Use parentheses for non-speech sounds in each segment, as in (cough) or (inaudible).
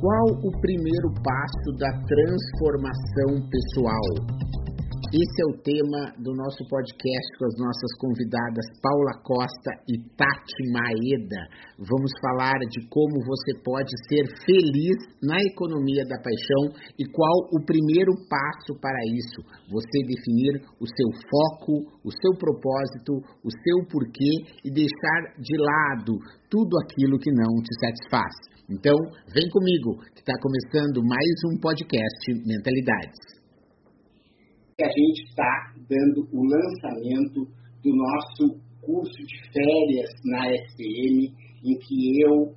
Qual o primeiro passo da transformação pessoal? Esse é o tema do nosso podcast com as nossas convidadas Paula Costa e Tati Maeda. Vamos falar de como você pode ser feliz na economia da paixão e qual o primeiro passo para isso. Você definir o seu foco, o seu propósito, o seu porquê e deixar de lado tudo aquilo que não te satisfaz. Então, vem comigo, que está começando mais um podcast Mentalidades. A gente está dando o lançamento do nosso curso de férias na SPM, em que eu,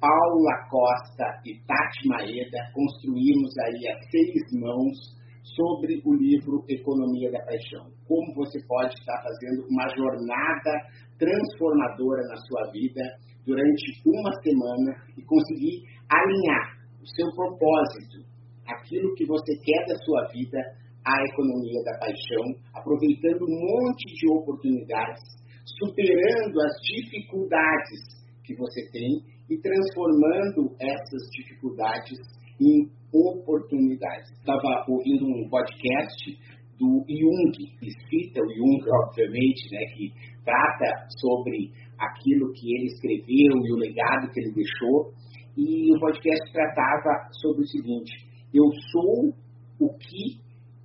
Paula Costa e Tati Maeda construímos aí a seis mãos sobre o livro Economia da Paixão. Como você pode estar fazendo uma jornada transformadora na sua vida durante uma semana e conseguir alinhar o seu propósito, aquilo que você quer da sua vida, à economia da paixão, aproveitando um monte de oportunidades, superando as dificuldades que você tem e transformando essas dificuldades em oportunidades. Estava ouvindo um podcast do Jung, cita o Jung, obviamente, né, que trata sobre aquilo que ele escreveu e o legado que ele deixou. E o podcast tratava sobre o seguinte: eu sou o que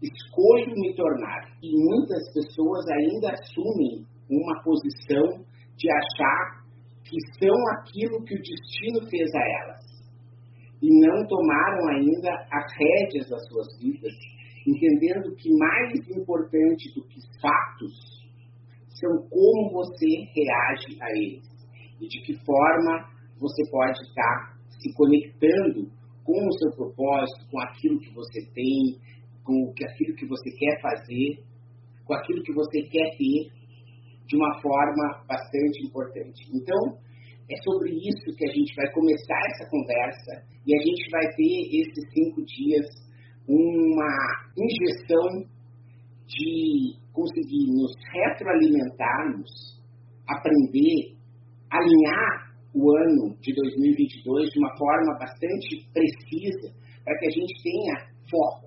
escolho me tornar. E muitas pessoas ainda assumem uma posição de achar que são aquilo que o destino fez a elas. E não tomaram ainda as rédeas das suas vidas, entendendo que mais importante do que fatos são como você reage a eles e de que forma você pode estar se conectando com o seu propósito, com aquilo que você tem, com aquilo que você quer fazer, com aquilo que você quer ter, de uma forma bastante importante. Então, é sobre isso que a gente vai começar essa conversa e a gente vai ter esses cinco dias uma injeção de conseguir nos retroalimentarmos, aprender, alinhar o ano de 2022 de uma forma bastante precisa para que a gente tenha foco.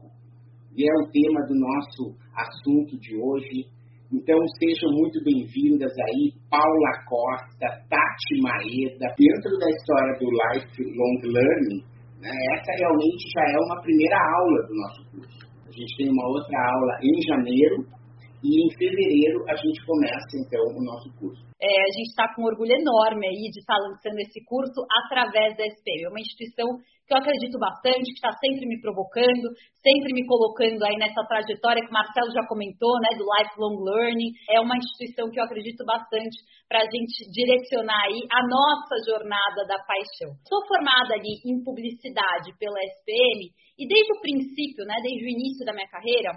E é o tema do nosso assunto de hoje. Então sejam muito bem-vindas aí, Paula Costa, Tati Maeda, dentro da história do Lifelong Learning, né, essa realmente já é uma primeira aula do nosso curso. A gente tem uma outra aula em janeiro e em fevereiro a gente começa então o nosso curso. É, a gente está com orgulho enorme aí de estar lançando esse curso através da SPM. É uma instituição que eu acredito bastante, que está sempre me provocando, sempre me colocando aí nessa trajetória que o Marcelo já comentou, né, do lifelong learning. É uma instituição que eu acredito bastante para a gente direcionar aí a nossa jornada da paixão. Sou formada ali em publicidade pela SPM e desde o princípio, né, desde o início da minha carreira,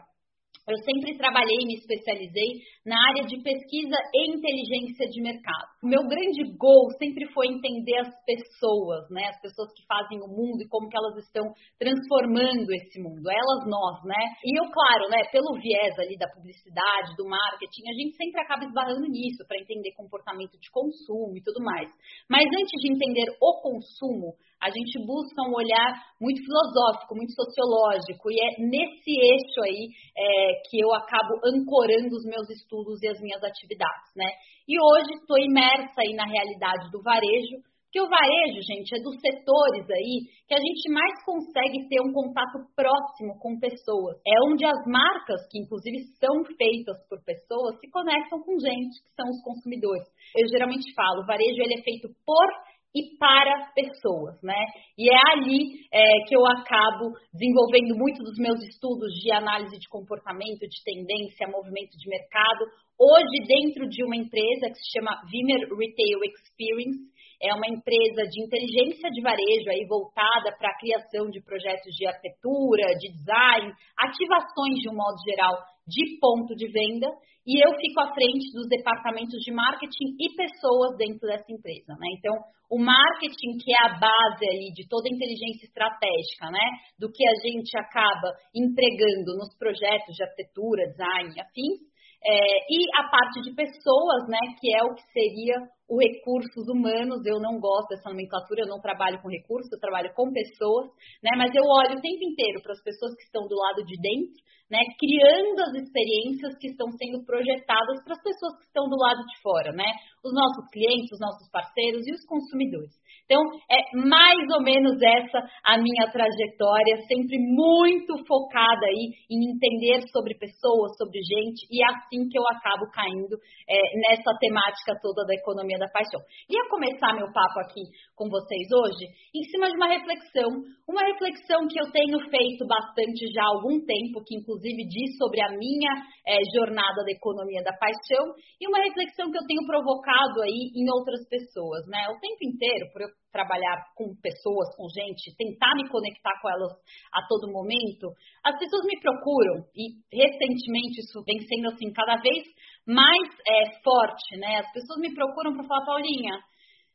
eu sempre trabalhei e me especializei na área de pesquisa e inteligência de mercado. O meu grande gol sempre foi entender as pessoas, né? As pessoas que fazem o mundo e como que elas estão transformando esse mundo, elas nós, né? E eu, claro, né, pelo viés ali da publicidade, do marketing, a gente sempre acaba esbarrando nisso para entender comportamento de consumo e tudo mais. Mas antes de entender o consumo, a gente busca um olhar muito filosófico, muito sociológico, e é nesse eixo aí é, que eu acabo ancorando os meus estudos e as minhas atividades, né? E hoje estou imersa aí na realidade do varejo, que o varejo, gente, é dos setores aí que a gente mais consegue ter um contato próximo com pessoas. É onde as marcas, que inclusive são feitas por pessoas, se conectam com gente, que são os consumidores. Eu geralmente falo, o varejo ele é feito por e para pessoas, né? E é ali é, que eu acabo desenvolvendo muito dos meus estudos de análise de comportamento, de tendência, movimento de mercado. Hoje, dentro de uma empresa que se chama Vimer Retail Experience, é uma empresa de inteligência de varejo aí voltada para a criação de projetos de arquitetura, de design, ativações de um modo geral de ponto de venda e eu fico à frente dos departamentos de marketing e pessoas dentro dessa empresa, né? Então, o marketing que é a base aí de toda a inteligência estratégica, né? Do que a gente acaba entregando nos projetos de arquitetura, design, afins, é, e a parte de pessoas, né, que é o que seria o recursos humanos. Eu não gosto dessa nomenclatura, eu não trabalho com recursos, eu trabalho com pessoas, né, mas eu olho o tempo inteiro para as pessoas que estão do lado de dentro, né, criando as experiências que estão sendo projetadas para as pessoas que estão do lado de fora, né, os nossos clientes, os nossos parceiros e os consumidores. Então, é mais ou menos essa a minha trajetória, sempre muito focada aí em entender sobre pessoas, sobre gente, e é assim que eu acabo caindo é, nessa temática toda da economia da paixão. Ia começar meu papo aqui com vocês hoje em cima de uma reflexão, uma reflexão que eu tenho feito bastante já há algum tempo, que inclusive diz sobre a minha é, jornada da economia da paixão, e uma reflexão que eu tenho provocado aí em outras pessoas, né? O tempo inteiro, por eu trabalhar com pessoas, com gente, tentar me conectar com elas a todo momento, as pessoas me procuram e recentemente isso vem sendo assim cada vez mais é, forte, né? As pessoas me procuram para falar, Paulinha,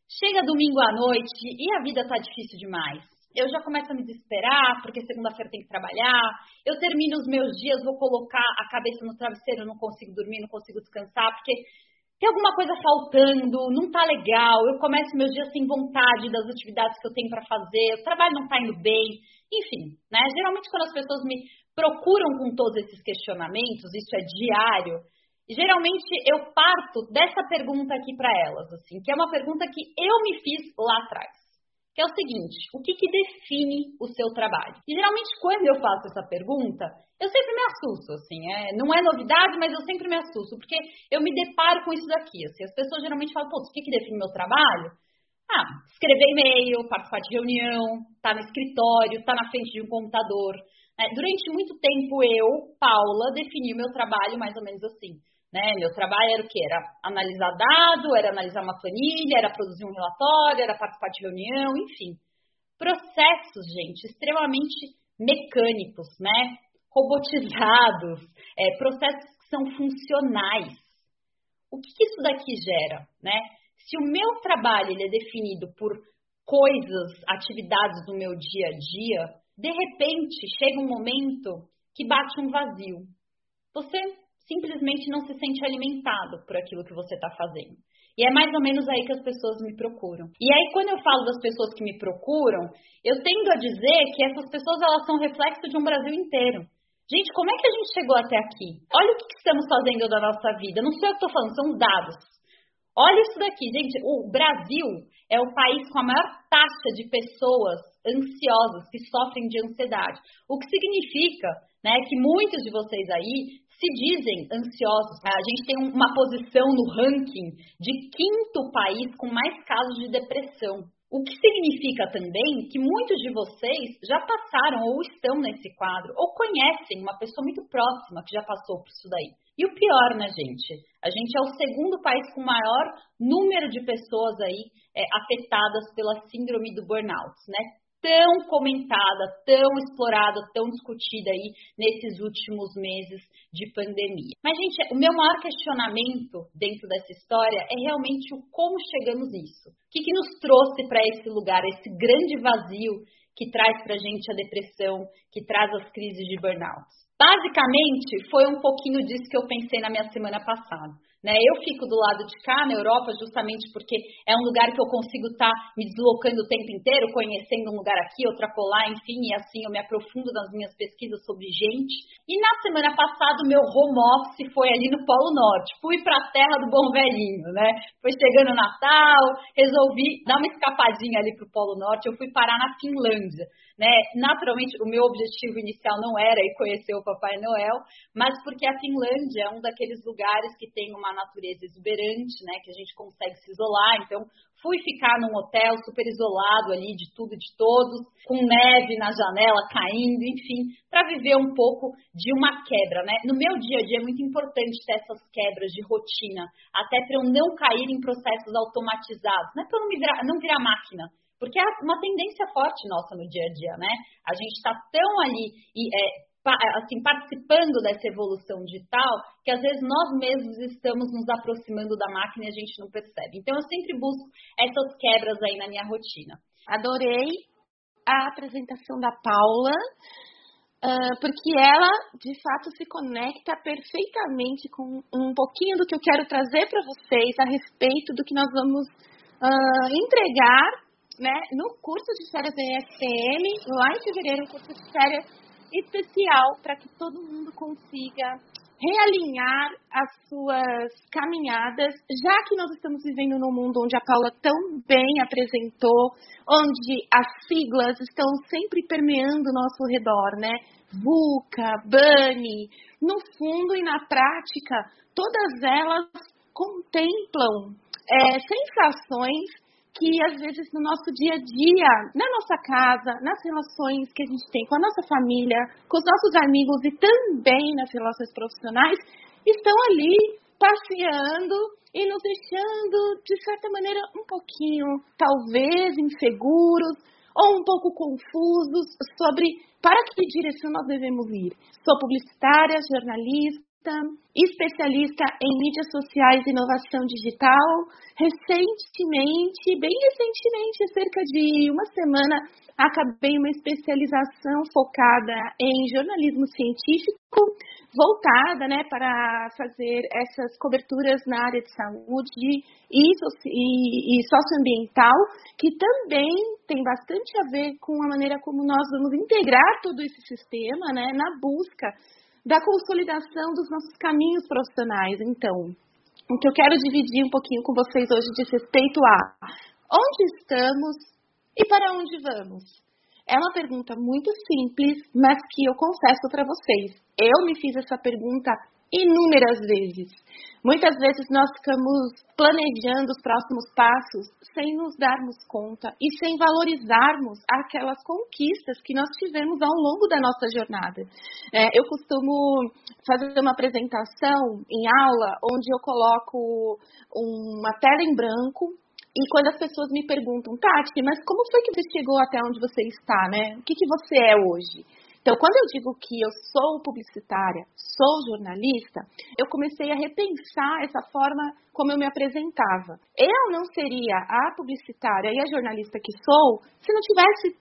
chega domingo à noite e a vida tá difícil demais. Eu já começo a me desesperar, porque segunda-feira tem que trabalhar. Eu termino os meus dias, vou colocar a cabeça no travesseiro, não consigo dormir, não consigo descansar, porque tem alguma coisa faltando, não tá legal, eu começo meus dias sem vontade das atividades que eu tenho para fazer, o trabalho não tá indo bem, enfim, né? Geralmente quando as pessoas me procuram com todos esses questionamentos, isso é diário, geralmente eu parto dessa pergunta aqui para elas, assim, que é uma pergunta que eu me fiz lá atrás que é o seguinte: o que, que define o seu trabalho? E geralmente, quando eu faço essa pergunta, eu sempre me assusto, assim, é, não é novidade, mas eu sempre me assusto, porque eu me deparo com isso daqui. Assim, as pessoas geralmente falam, pô, o que, que define meu trabalho? Ah, escrever e-mail, participar de reunião, estar tá no escritório, estar tá na frente de um computador. É, durante muito tempo, eu, Paula, defini o meu trabalho mais ou menos assim. Né? Meu trabalho era o que? Era analisar dado, era analisar uma planilha, era produzir um relatório, era participar de reunião, enfim. Processos, gente, extremamente mecânicos, né? Robotizados, (laughs) é, processos que são funcionais. O que, que isso daqui gera, né? Se o meu trabalho ele é definido por coisas, atividades do meu dia a dia, de repente chega um momento que bate um vazio. Você simplesmente não se sente alimentado por aquilo que você está fazendo. E é mais ou menos aí que as pessoas me procuram. E aí, quando eu falo das pessoas que me procuram, eu tendo a dizer que essas pessoas elas são reflexo de um Brasil inteiro. Gente, como é que a gente chegou até aqui? Olha o que estamos fazendo da nossa vida. Não sou eu que estou falando, são os dados. Olha isso daqui, gente. O Brasil é o país com a maior taxa de pessoas ansiosas que sofrem de ansiedade. O que significa né, que muitos de vocês aí se dizem ansiosos. A gente tem uma posição no ranking de quinto país com mais casos de depressão. O que significa também que muitos de vocês já passaram ou estão nesse quadro, ou conhecem uma pessoa muito próxima que já passou por isso daí. E o pior, né, gente? A gente é o segundo país com maior número de pessoas aí é, afetadas pela síndrome do burnout, né? Tão comentada, tão explorada, tão discutida aí nesses últimos meses de pandemia. Mas, gente, o meu maior questionamento dentro dessa história é realmente o como chegamos nisso. O que, que nos trouxe para esse lugar, esse grande vazio que traz para a gente a depressão, que traz as crises de burnout? Basicamente, foi um pouquinho disso que eu pensei na minha semana passada. Né? Eu fico do lado de cá, na Europa, justamente porque é um lugar que eu consigo estar tá me deslocando o tempo inteiro, conhecendo um lugar aqui, outro acolá, enfim, e assim eu me aprofundo nas minhas pesquisas sobre gente. E na semana passada, meu home office foi ali no Polo Norte. Fui para a terra do bom velhinho, né? Foi chegando o Natal, resolvi dar uma escapadinha ali para o Polo Norte. Eu fui parar na Finlândia. Né? Naturalmente, o meu objetivo inicial não era ir conhecer o Papai Noel, mas porque a Finlândia é um daqueles lugares que tem uma natureza exuberante, né? Que a gente consegue se isolar. Então, fui ficar num hotel super isolado ali de tudo e de todos, com neve na janela caindo, enfim, para viver um pouco de uma quebra, né? No meu dia a dia é muito importante ter essas quebras de rotina, até para eu não cair em processos automatizados, né? Para eu não, não virar máquina. Porque é uma tendência forte nossa no dia a dia, né? A gente está tão ali e, é, assim, participando dessa evolução digital, que às vezes nós mesmos estamos nos aproximando da máquina e a gente não percebe. Então, eu sempre busco essas quebras aí na minha rotina. Adorei a apresentação da Paula, porque ela, de fato, se conecta perfeitamente com um pouquinho do que eu quero trazer para vocês a respeito do que nós vamos entregar né, no curso de férias da ESPM, lá em fevereiro, um curso de férias especial para que todo mundo consiga realinhar as suas caminhadas, já que nós estamos vivendo num mundo onde a Paula tão bem apresentou, onde as siglas estão sempre permeando o nosso redor, né? VUCA, BANI, no fundo e na prática, todas elas contemplam é, sensações que às vezes no nosso dia a dia, na nossa casa, nas relações que a gente tem com a nossa família, com os nossos amigos e também nas relações profissionais, estão ali passeando e nos deixando, de certa maneira, um pouquinho, talvez, inseguros ou um pouco confusos sobre para que direção nós devemos ir. Sou publicitária, jornalista, especialista em mídias sociais e inovação digital. Recentemente, bem recentemente, cerca de uma semana, acabei uma especialização focada em jornalismo científico, voltada né, para fazer essas coberturas na área de saúde e, e, e socioambiental, que também tem bastante a ver com a maneira como nós vamos integrar todo esse sistema né, na busca da consolidação dos nossos caminhos profissionais. Então, o que eu quero dividir um pouquinho com vocês hoje diz respeito a onde estamos e para onde vamos. É uma pergunta muito simples, mas que eu confesso para vocês. Eu me fiz essa pergunta inúmeras vezes. Muitas vezes nós ficamos planejando os próximos passos sem nos darmos conta e sem valorizarmos aquelas conquistas que nós tivemos ao longo da nossa jornada. É, eu costumo fazer uma apresentação em aula onde eu coloco uma tela em branco e quando as pessoas me perguntam, Tati, mas como foi que você chegou até onde você está, né? O que, que você é hoje? Então, quando eu digo que eu sou publicitária, sou jornalista, eu comecei a repensar essa forma como eu me apresentava. Eu não seria a publicitária e a jornalista que sou se não tivesse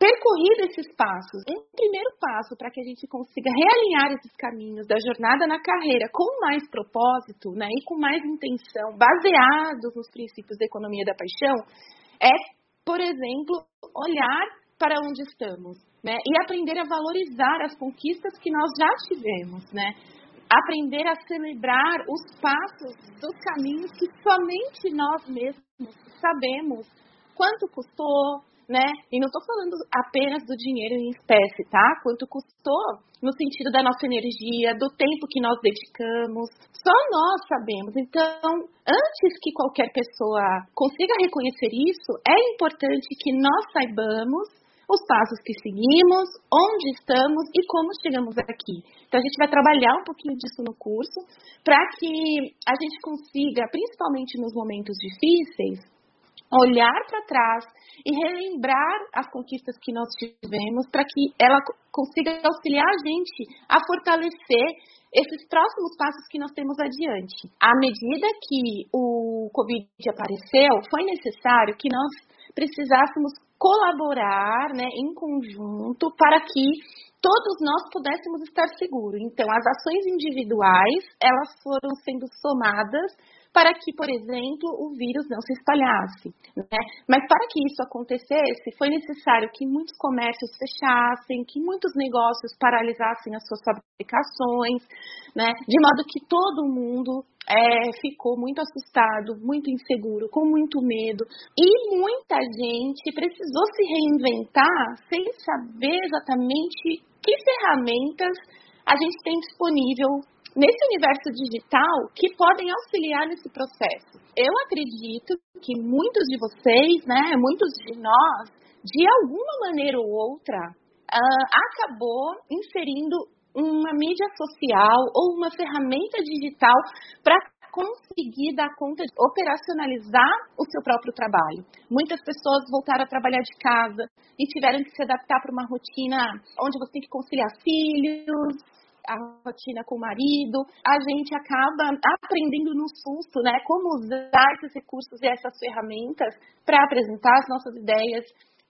percorrido esses passos. Um primeiro passo para que a gente consiga realinhar esses caminhos da jornada na carreira com mais propósito né, e com mais intenção, baseados nos princípios da economia da paixão, é, por exemplo, olhar para onde estamos, né? E aprender a valorizar as conquistas que nós já tivemos, né? Aprender a celebrar os passos dos caminhos que somente nós mesmos sabemos quanto custou, né? E não estou falando apenas do dinheiro em espécie, tá? Quanto custou no sentido da nossa energia, do tempo que nós dedicamos. Só nós sabemos. Então, antes que qualquer pessoa consiga reconhecer isso, é importante que nós saibamos os passos que seguimos, onde estamos e como chegamos aqui. Então, a gente vai trabalhar um pouquinho disso no curso, para que a gente consiga, principalmente nos momentos difíceis, olhar para trás e relembrar as conquistas que nós tivemos, para que ela consiga auxiliar a gente a fortalecer esses próximos passos que nós temos adiante. À medida que o Covid apareceu, foi necessário que nós precisássemos colaborar né, em conjunto para que todos nós pudéssemos estar seguros. Então, as ações individuais, elas foram sendo somadas para que, por exemplo, o vírus não se espalhasse. Né? Mas para que isso acontecesse, foi necessário que muitos comércios fechassem, que muitos negócios paralisassem as suas fabricações, né? de modo que todo mundo é, ficou muito assustado, muito inseguro, com muito medo. E muita gente precisou se reinventar sem saber exatamente que ferramentas a gente tem disponível nesse universo digital que podem auxiliar nesse processo. Eu acredito que muitos de vocês, né, muitos de nós, de alguma maneira ou outra, uh, acabou inserindo uma mídia social ou uma ferramenta digital para conseguir dar conta de operacionalizar o seu próprio trabalho. Muitas pessoas voltaram a trabalhar de casa e tiveram que se adaptar para uma rotina onde você tem que conciliar filhos, a rotina com o marido, a gente acaba aprendendo no susto, né, como usar esses recursos e essas ferramentas para apresentar as nossas ideias,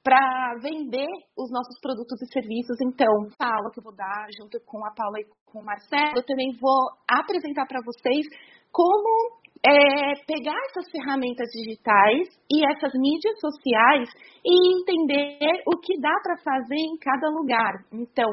para vender os nossos produtos e serviços. Então, a aula que eu vou dar junto com a Paula e com o Marcelo, eu também vou apresentar para vocês como é, pegar essas ferramentas digitais e essas mídias sociais e entender o que dá para fazer em cada lugar. Então,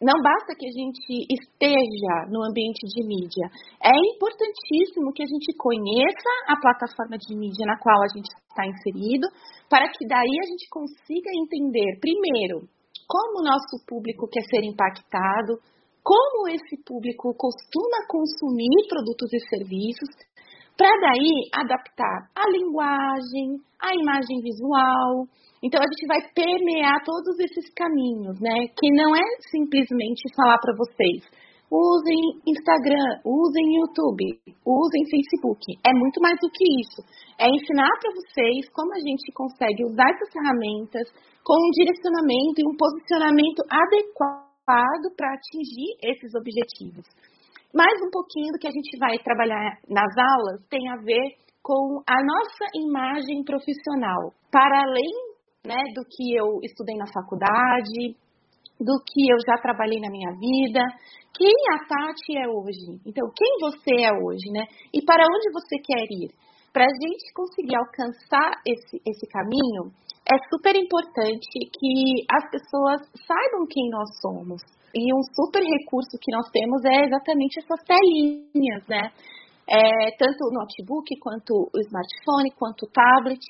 não basta que a gente esteja no ambiente de mídia. É importantíssimo que a gente conheça a plataforma de mídia na qual a gente está inserido, para que daí a gente consiga entender, primeiro, como o nosso público quer ser impactado, como esse público costuma consumir produtos e serviços, para daí adaptar a linguagem, a imagem visual, então a gente vai permear todos esses caminhos, né? Que não é simplesmente falar para vocês, usem Instagram, usem YouTube, usem Facebook. É muito mais do que isso. É ensinar para vocês como a gente consegue usar essas ferramentas com um direcionamento e um posicionamento adequado para atingir esses objetivos. Mais um pouquinho do que a gente vai trabalhar nas aulas tem a ver com a nossa imagem profissional. Para além né, do que eu estudei na faculdade, do que eu já trabalhei na minha vida, quem a Tati é hoje. Então, quem você é hoje, né? E para onde você quer ir? Para a gente conseguir alcançar esse, esse caminho, é super importante que as pessoas saibam quem nós somos. E um super recurso que nós temos é exatamente essas telinhas, né? É, tanto o notebook, quanto o smartphone, quanto o tablet,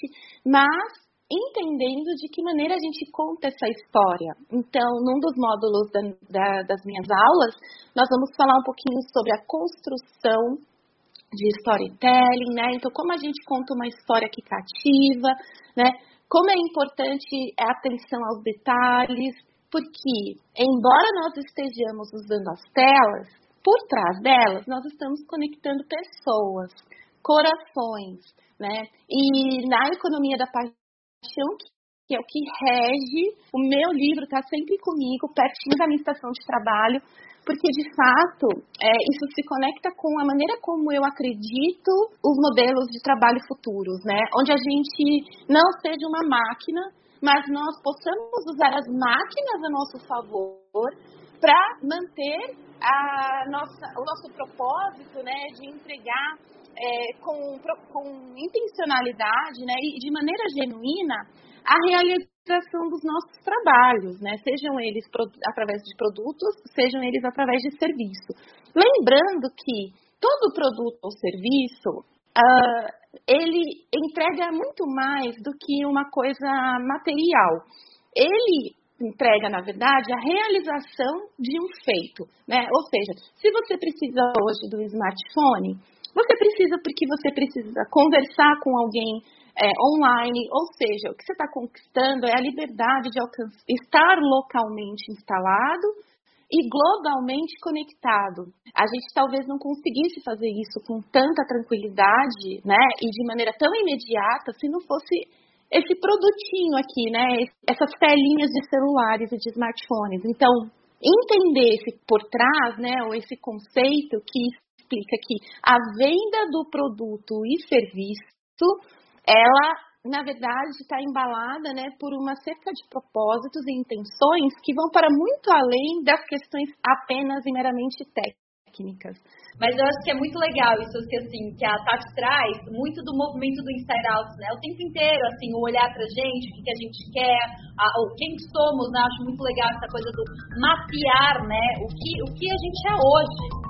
mas entendendo de que maneira a gente conta essa história. Então, num dos módulos da, da, das minhas aulas, nós vamos falar um pouquinho sobre a construção de storytelling, né? Então, como a gente conta uma história que cativa, né? Como é importante a atenção aos detalhes, porque, embora nós estejamos usando as telas, por trás delas nós estamos conectando pessoas, corações, né? E na economia da paixão, que é o que rege. O meu livro está sempre comigo, pertinho da minha estação de trabalho, porque de fato é, isso se conecta com a maneira como eu acredito os modelos de trabalho futuros, né? Onde a gente não seja uma máquina, mas nós possamos usar as máquinas a nosso favor para manter a nossa, o nosso propósito, né, de entregar é, com, com intencionalidade né, e de maneira genuína a realização dos nossos trabalhos, né, sejam eles através de produtos, sejam eles através de serviço. Lembrando que todo produto ou serviço uh, ele entrega muito mais do que uma coisa material. Ele entrega, na verdade, a realização de um feito, né? Ou seja, se você precisa hoje do smartphone, você precisa porque você precisa conversar com alguém é, online, ou seja, o que você está conquistando é a liberdade de alcançar, estar localmente instalado e globalmente conectado. A gente talvez não conseguisse fazer isso com tanta tranquilidade, né, e de maneira tão imediata se não fosse esse produtinho aqui, né, essas telinhas de celulares e de smartphones. Então, entender esse por trás, né, ou esse conceito que explica que a venda do produto e serviço, ela, na verdade, está embalada né, por uma cerca de propósitos e intenções que vão para muito além das questões apenas e meramente técnicas. Mas eu acho que é muito legal isso que assim, que a Tati traz, muito do movimento do inside out, né? O tempo inteiro, assim, o olhar pra gente, o que, a gente quer, a, quem somos, né? Acho muito legal essa coisa do mapear, né? O que, o que a gente é hoje.